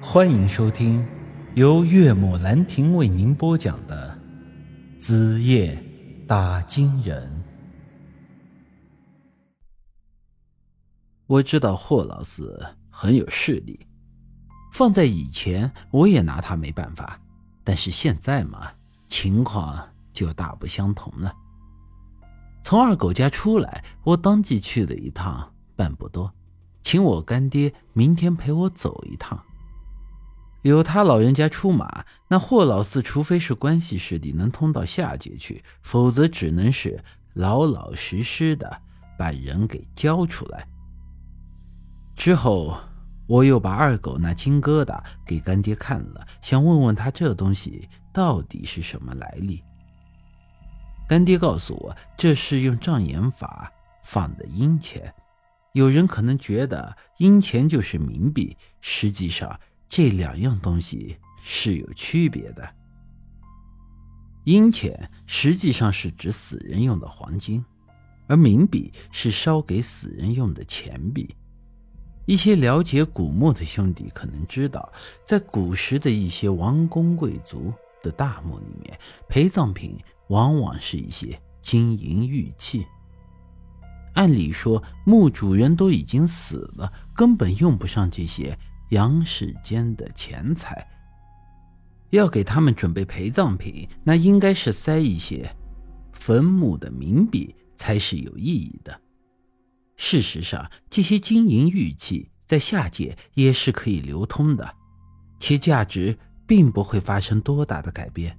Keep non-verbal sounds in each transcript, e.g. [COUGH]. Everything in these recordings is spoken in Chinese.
欢迎收听由岳母兰亭为您播讲的《子夜打金人》。我知道霍老四很有势力，放在以前我也拿他没办法，但是现在嘛，情况就大不相同了。从二狗家出来，我当即去了一趟半步多，请我干爹明天陪我走一趟。有他老人家出马，那霍老四除非是关系势力能通到下界去，否则只能是老老实实的把人给交出来。之后，我又把二狗那金疙瘩给干爹看了，想问问他这东西到底是什么来历。干爹告诉我，这是用障眼法放的阴钱。有人可能觉得阴钱就是冥币，实际上。这两样东西是有区别的。阴钱实际上是指死人用的黄金，而冥币是烧给死人用的钱币。一些了解古墓的兄弟可能知道，在古时的一些王公贵族的大墓里面，陪葬品往往是一些金银玉器。按理说，墓主人都已经死了，根本用不上这些。杨世间的钱财，要给他们准备陪葬品，那应该是塞一些坟墓的冥币才是有意义的。事实上，这些金银玉器在下界也是可以流通的，其价值并不会发生多大的改变。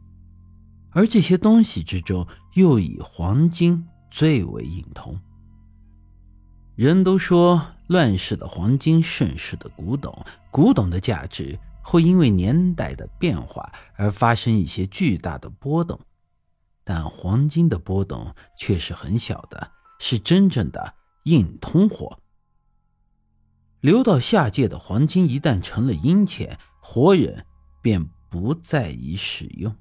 而这些东西之中，又以黄金最为隐通。人都说。乱世的黄金，盛世的古董。古董的价值会因为年代的变化而发生一些巨大的波动，但黄金的波动却是很小的，是真正的硬通货。流到下界的黄金一旦成了阴钱，活人便不再宜使用，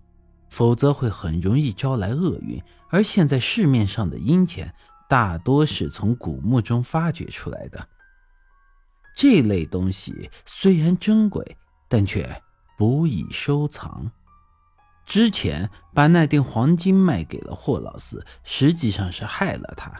否则会很容易招来厄运。而现在市面上的阴钱大多是从古墓中发掘出来的。这类东西虽然珍贵，但却不易收藏。之前把那锭黄金卖给了霍老四，实际上是害了他。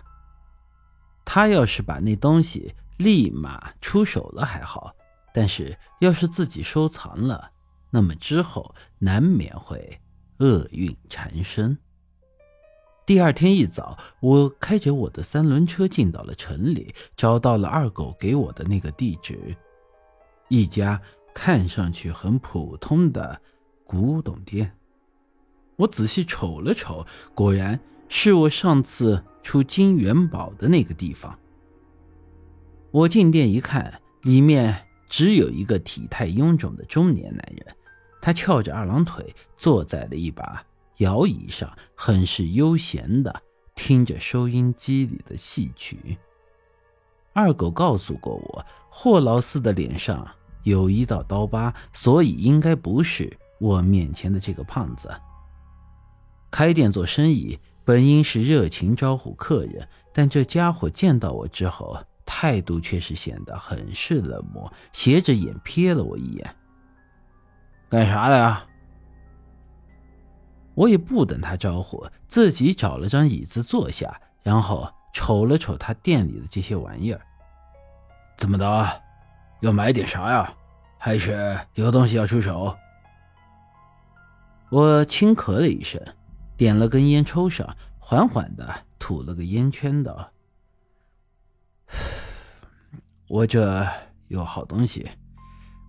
他要是把那东西立马出手了还好，但是要是自己收藏了，那么之后难免会厄运缠身。第二天一早，我开着我的三轮车进到了城里，找到了二狗给我的那个地址，一家看上去很普通的古董店。我仔细瞅了瞅，果然是我上次出金元宝的那个地方。我进店一看，里面只有一个体态臃肿的中年男人，他翘着二郎腿坐在了一把。摇椅上，很是悠闲的听着收音机里的戏曲。二狗告诉过我，霍老四的脸上有一道刀疤，所以应该不是我面前的这个胖子。开店做生意本应是热情招呼客人，但这家伙见到我之后，态度却是显得很是冷漠，斜着眼瞥了我一眼。干啥的呀？我也不等他招呼，自己找了张椅子坐下，然后瞅了瞅他店里的这些玩意儿。怎么的，要买点啥呀？还是有东西要出手？我轻咳了一声，点了根烟抽上，缓缓的吐了个烟圈，道：“ [SIGHS] 我这有好东西，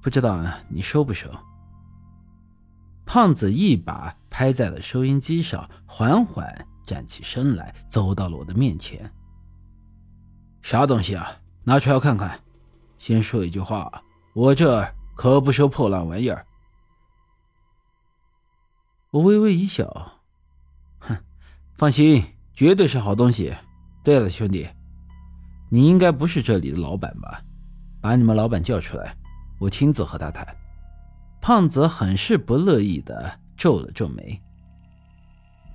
不知道你收不收？”胖子一把拍在了收音机上，缓缓站起身来，走到了我的面前。啥东西啊？拿出来看看。先说一句话，我这儿可不收破烂玩意儿。我微微一笑，哼，放心，绝对是好东西。对了，兄弟，你应该不是这里的老板吧？把你们老板叫出来，我亲自和他谈。胖子很是不乐意的皱了皱眉：“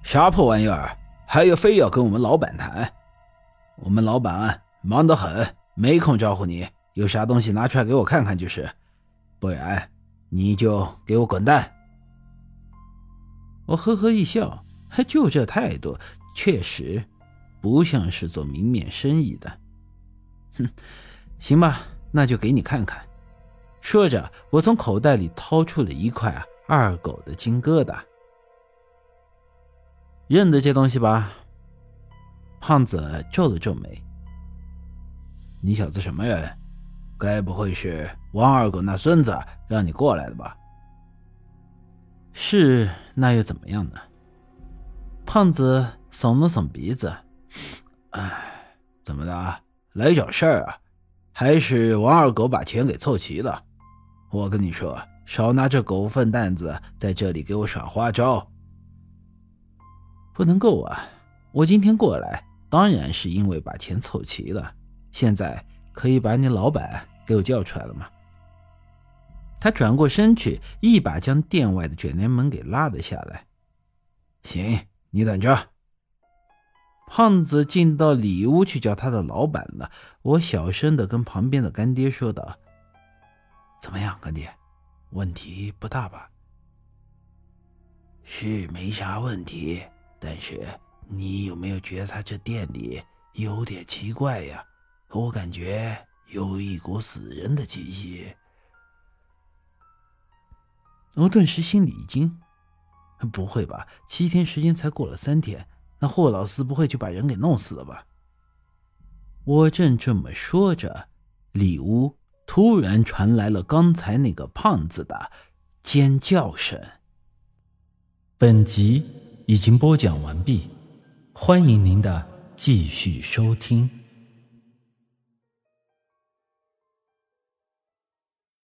啥破玩意儿，还要非要跟我们老板谈？我们老板忙得很，没空招呼你。有啥东西拿出来给我看看就是，不然你就给我滚蛋！我呵呵一笑，还就这态度，确实不像是做明面生意的。哼，行吧，那就给你看看。说着，我从口袋里掏出了一块二狗的金疙瘩。认得这东西吧？胖子皱了皱眉。你小子什么人？该不会是王二狗那孙子让你过来的吧？是，那又怎么样呢？胖子耸了耸鼻子，唉，怎么的？来找事儿啊？还是王二狗把钱给凑齐了？我跟你说，少拿这狗粪蛋子在这里给我耍花招。不能够啊！我今天过来，当然是因为把钱凑齐了。现在可以把你老板。给我叫出来了吗？他转过身去，一把将店外的卷帘门给拉了下来。行，你等着。胖子进到里屋去叫他的老板了。我小声的跟旁边的干爹说道：“怎么样，干爹？问题不大吧？是没啥问题，但是你有没有觉得他这店里有点奇怪呀？我感觉……”有一股死人的气息，我顿时心里一惊。不会吧？七天时间才过了三天，那霍老四不会就把人给弄死了吧？我正这么说着，里屋突然传来了刚才那个胖子的尖叫声。本集已经播讲完毕，欢迎您的继续收听。